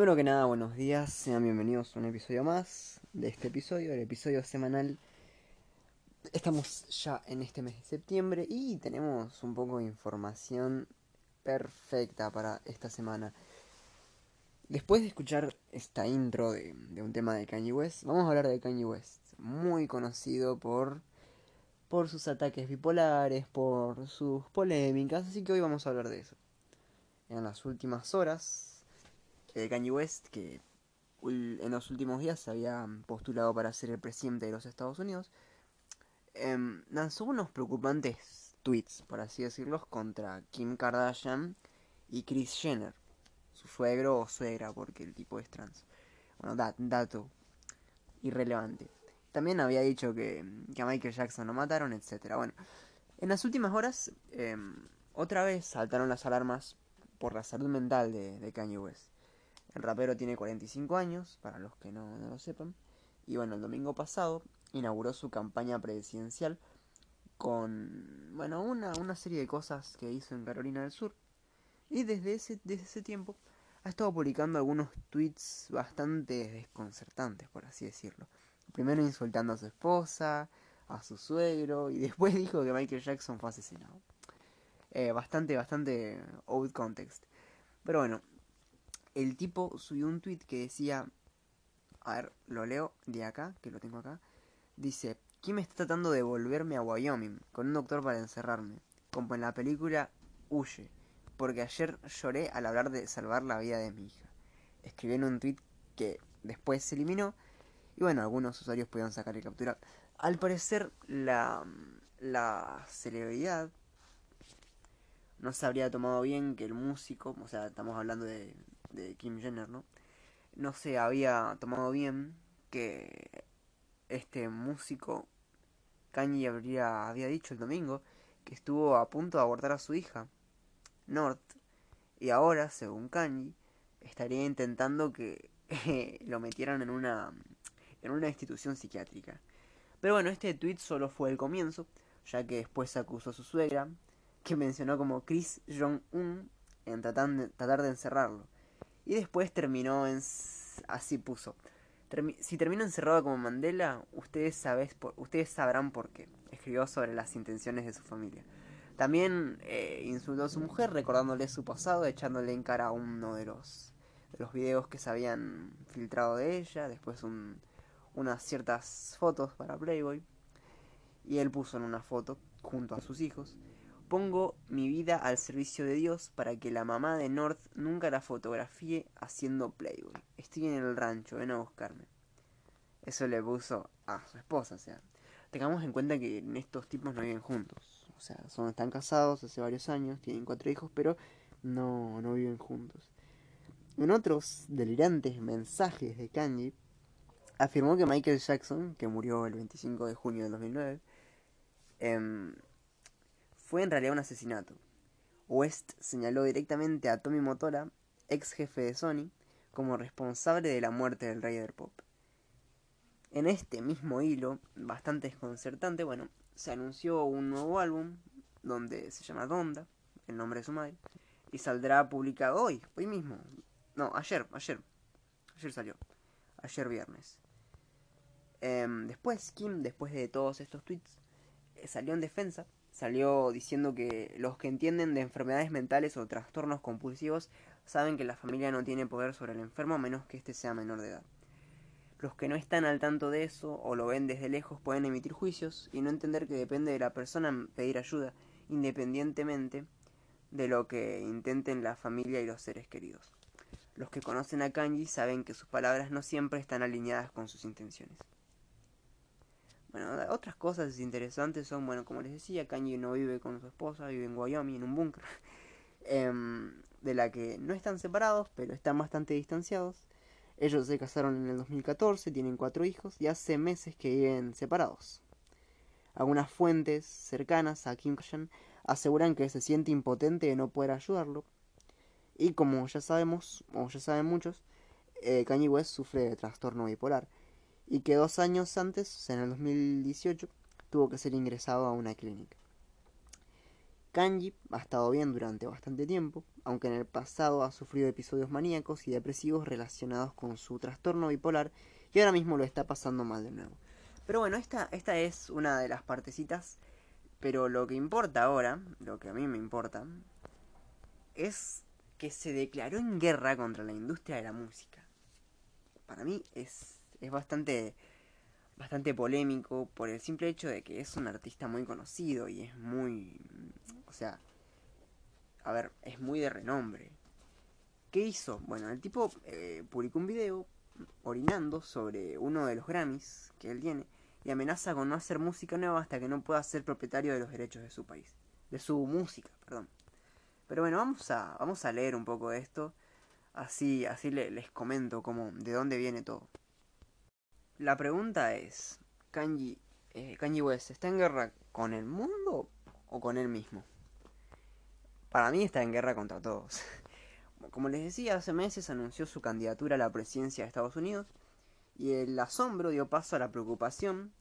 Primero que nada, buenos días, sean bienvenidos a un episodio más de este episodio, el episodio semanal. Estamos ya en este mes de septiembre y tenemos un poco de información perfecta para esta semana. Después de escuchar esta intro de, un tema de Kanye West, vamos a hablar de Kanye West, muy conocido por, por sus ataques bipolares, por sus polémicas, así que hoy vamos a hablar de eso. En las últimas horas eh, Kanye West, que en los últimos días se había postulado para ser el presidente de los Estados Unidos, em, lanzó unos preocupantes tweets, por así decirlos, contra Kim Kardashian y Kris Jenner, su suegro o suegra, porque el tipo es trans. Bueno, dato irrelevante. También había dicho que, a Michael Jackson lo mataron, etc. Bueno, en las últimas horas, em, otra vez saltaron las alarmas por la salud mental de Kanye West. El rapero tiene 45 años, para los que no, lo sepan. Y bueno, el domingo pasado inauguró su campaña presidencial con, bueno, una, una serie de cosas que hizo en Carolina del Sur. Y desde ese, desde ese tiempo ha estado publicando algunos tweets bastante desconcertantes, por así decirlo. Primero insultando a su esposa, a su suegro, y después dijo que Michael Jackson fue asesinado. Eh, bastante, bastante old context. Pero bueno, el tipo subió un tweet que decía, a ver, lo leo de acá, que lo tengo acá, dice, ¿quién me está tratando de volverme a Wyoming con un doctor para encerrarme? Como en la película Huye, porque ayer lloré al hablar de salvar la vida de mi hija. Escribió en un tweet que después se eliminó y bueno, algunos usuarios pudieron sacar y capturar. Al parecer la, la celebridad no se habría tomado bien que el músico, o sea, estamos hablando de, de Kim Jenner, ¿no? No se había tomado bien que este músico Kanye habría, había dicho el domingo que estuvo a punto de abortar a su hija, North, y ahora, según Kanye, estaría intentando que lo metieran en una, en una institución psiquiátrica. Pero bueno, este tweet solo fue el comienzo, ya que después acusó a su suegra, que mencionó como Chris Jong-un en tratar de, tratar de encerrarlo. Y después terminó en... Así puso. si termino encerrado como Mandela, ustedes, sabes ustedes sabrán por qué. Escribió sobre las intenciones de su familia. También eh, insultó a su mujer recordándole su pasado, echándole en cara a uno de los, de los videos que se habían filtrado de ella. Después un, unas ciertas fotos para Playboy. Y él puso en una foto junto a sus hijos Pongo mi vida al servicio de Dios para que la mamá de North nunca la fotografíe haciendo Playboy. Estoy en el rancho, ven a buscarme. Eso le puso a su esposa, o sea. Tengamos en cuenta que estos tipos no viven juntos. O sea, son, están casados hace varios años, tienen cuatro hijos, pero no, no viven juntos. En otros delirantes mensajes de Kanye, afirmó que Michael Jackson, que murió el 25 de junio del 2009, eh, fue en realidad un asesinato. West señaló directamente a Tommy Motola, ex jefe de Sony, como responsable de la muerte del rey del pop. En este mismo hilo, bastante desconcertante, bueno, se anunció un nuevo álbum donde se llama Donda, el nombre de su madre, y saldrá publicado hoy, hoy mismo. No, ayer, ayer. Ayer salió. Ayer viernes. Em, después, Kim, después de todos estos tweets, eh, salió en defensa salió diciendo que los que entienden de enfermedades mentales o trastornos compulsivos saben que la familia no tiene poder sobre el enfermo a menos que éste sea menor de edad. Los que no están al tanto de eso o lo ven desde lejos pueden emitir juicios y no entender que depende de la persona pedir ayuda, independientemente de lo que intenten la familia y los seres queridos. Los que conocen a Kanji saben que sus palabras no siempre están alineadas con sus intenciones. Bueno, otras cosas interesantes son, bueno, como les decía, Kanye no vive con su esposa, vive en Wyoming, en un búnker, em, de la que no están separados, pero están bastante distanciados. Ellos se casaron en el 2014, tienen cuatro hijos y hace meses que viven separados. Algunas fuentes cercanas a Kim Kardashian aseguran que se siente impotente de no poder ayudarlo. Y como ya sabemos, o ya saben muchos, eh, Kanye West sufre de trastorno bipolar y que dos años antes, en el 2018, tuvo que ser ingresado a una clínica. Kanji ha estado bien durante bastante tiempo, aunque en el pasado ha sufrido episodios maníacos y depresivos relacionados con su trastorno bipolar y ahora mismo lo está pasando mal de nuevo. Pero bueno, esta, esta es una de las partecitas, pero lo que importa ahora, lo que a mí me importa, es que se declaró en guerra contra la industria de la música. Para mí es, es bastante, bastante polémico por el simple hecho de que es un artista muy conocido y es muy... O sea, a ver, es muy de renombre. ¿Qué hizo? Bueno, el tipo eh, publicó un video orinando sobre uno de los Grammys que él tiene y amenaza con no hacer música nueva hasta que no pueda ser propietario de los derechos de su país. De su música, perdón. Pero bueno, vamos a, vamos a leer un poco de esto. Así, así les comento cómo, de dónde viene todo. La pregunta es, Kanji, eh, West, ¿está en guerra con el mundo o con él mismo? Para mí está en guerra contra todos. Como les decía, hace meses anunció su candidatura a la presidencia de Estados Unidos y el asombro dio paso a la preocupación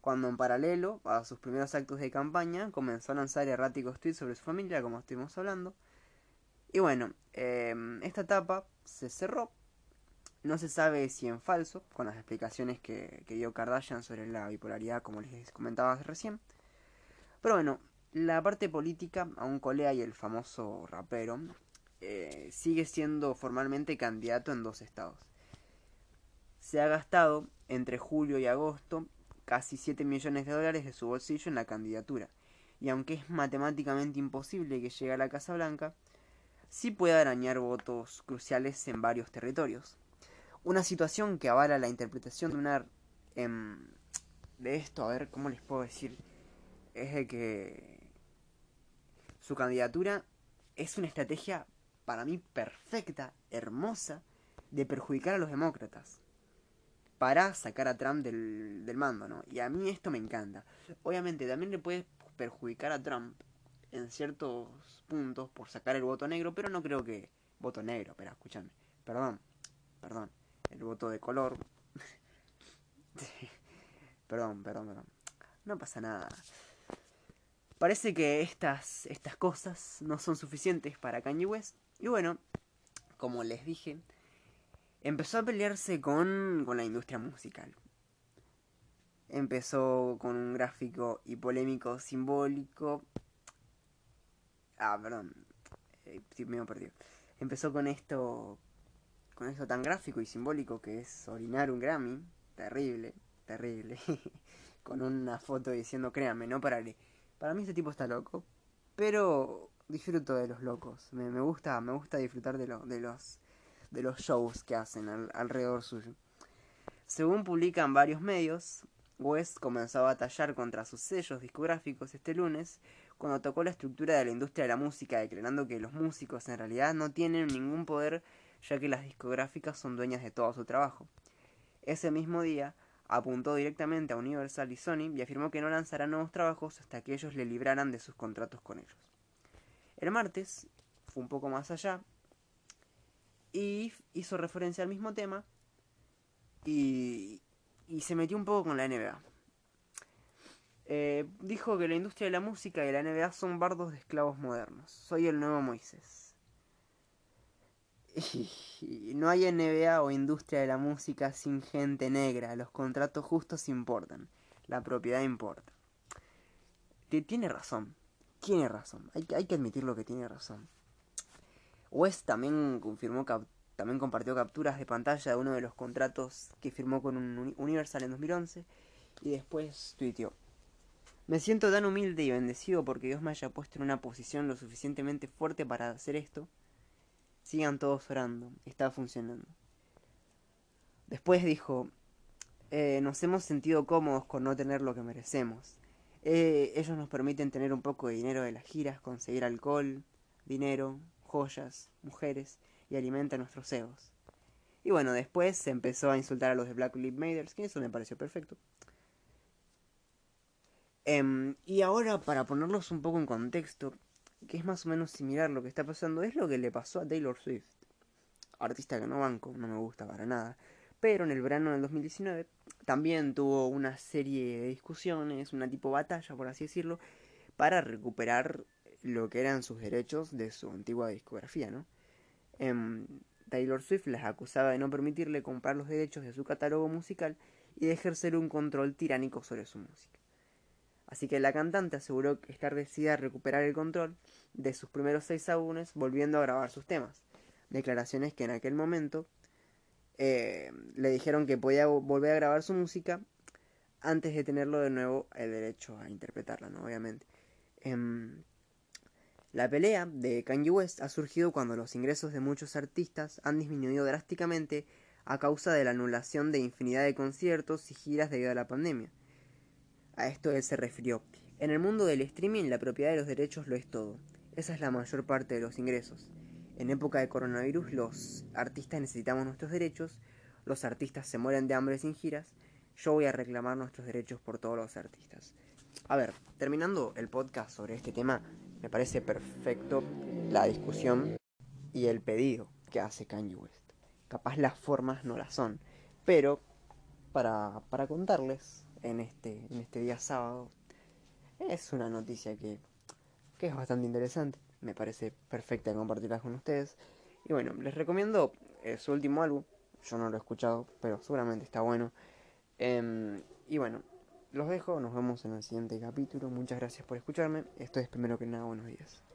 cuando en paralelo a sus primeros actos de campaña comenzó a lanzar erráticos tweets sobre su familia, como estuvimos hablando. Y bueno, em, esta etapa se cerró. No se sabe si en falso, con las explicaciones que, dio Kardashian sobre la bipolaridad, como les comentaba recién. Pero bueno, la parte política, aún Colea y el famoso rapero, eh, sigue siendo formalmente candidato en dos estados. Se ha gastado entre julio y agosto casi 7 millones de dólares de su bolsillo en la candidatura, y aunque es matemáticamente imposible que llegue a la Casa Blanca, sí puede arañar votos cruciales en varios territorios. Una situación que avala la interpretación de una... Em, de esto, a ver, ¿cómo les puedo decir? Es de que su candidatura es una estrategia para mí perfecta, hermosa, de perjudicar a los demócratas para sacar a Trump del, del, mando, ¿no? Y a mí esto me encanta. Obviamente también le puede perjudicar a Trump en ciertos puntos por sacar el voto negro, pero no creo que... Voto negro, espera, escúchame. Perdón, perdón. El voto de color. perdón, perdón, perdón. No pasa nada. Parece que estas, estas cosas no son suficientes para Kanye West y bueno, como les dije, empezó a pelearse con, con la industria musical. Empezó con un gráfico y polémico simbólico. Ah, perdón. Eh, me he perdido. Empezó con esto. Con esto tan gráfico y simbólico que es orinar un Grammy. Terrible, terrible. con una foto diciendo, créanme, no pararé. Para mí este tipo está loco. Pero disfruto de los locos. Me, gusta, me gusta disfrutar de, lo, de los de los shows que hacen alrededor suyo. Según publican varios medios, West comenzó a batallar contra sus sellos discográficos este lunes cuando tocó la estructura de la industria de la música, declarando que los músicos en realidad no tienen ningún poder ya que las discográficas son dueñas de todo su trabajo. Ese mismo día, apuntó directamente a Universal y Sony y afirmó que no lanzará nuevos trabajos hasta que ellos le libraran de sus contratos con ellos. El martes fue un poco más allá y hizo referencia al mismo tema y, se metió un poco con la NBA. Eh, dijo que la industria de la música y la NBA son bardos de esclavos modernos. Soy el nuevo Moisés. No hay NBA o industria de la música sin gente negra. Los contratos justos importan. La propiedad importa. Tiene razón tiene razón. Hay, hay que admitir lo que tiene razón. West también confirmó también compartió capturas de pantalla de uno de los contratos que firmó con un Universal en 2011 y después tuiteó. Me siento tan humilde y bendecido porque Dios me haya puesto en una posición lo suficientemente fuerte para hacer esto. Sigan todos orando, está funcionando. Después dijo, eh, nos hemos sentido cómodos con no tener lo que merecemos. Eh, ellos nos permiten tener un poco de dinero de las giras, conseguir alcohol, dinero, joyas, mujeres y alimenta nuestros egos. Y bueno, después se empezó a insultar a los de Black Lives Matter, que eso me pareció perfecto. Em, y ahora, para ponerlos un poco en contexto, que es más o menos similar lo que está pasando, es lo que le pasó a Taylor Swift. Artista que no banco, no me gusta para nada. Pero en el verano del 2019 también tuvo una serie de discusiones, una tipo batalla, por así decirlo, para recuperar lo que eran sus derechos de su antigua discografía, ¿no? Em, Taylor Swift les acusaba de no permitirle comprar los derechos de su catálogo musical y de ejercer un control tiránico sobre su música. Así que la cantante aseguró estar decidida a recuperar el control de sus primeros seis álbumes volviendo a grabar sus temas. Declaraciones que en aquel momento eh, le dijeron que podía volver a grabar su música antes de tenerlo de nuevo el derecho a interpretarla, ¿no? Obviamente. Em, la pelea de Kanye West ha surgido cuando los ingresos de muchos artistas han disminuido drásticamente a causa de la anulación de infinidad de conciertos y giras debido a la pandemia. A esto él se refirió. En el mundo del streaming la propiedad de los derechos lo es todo. Esa es la mayor parte de los ingresos. En época de coronavirus los artistas necesitamos nuestros derechos, los artistas se mueren de hambre sin giras, yo voy a reclamar nuestros derechos por todos los artistas. A ver, terminando el podcast sobre este tema, me parece perfecto la discusión y el pedido que hace Kanye West. Capaz las formas no las son, pero para, para contarles en este, en este día sábado, es una noticia que, que es bastante interesante. Me parece perfecta compartirla con ustedes. Y bueno, les recomiendo eh, su último álbum. Yo no lo he escuchado, pero seguramente está bueno. Em, y bueno, los dejo, nos vemos en el siguiente capítulo. Muchas gracias por escucharme. Esto es primero que nada, buenos días.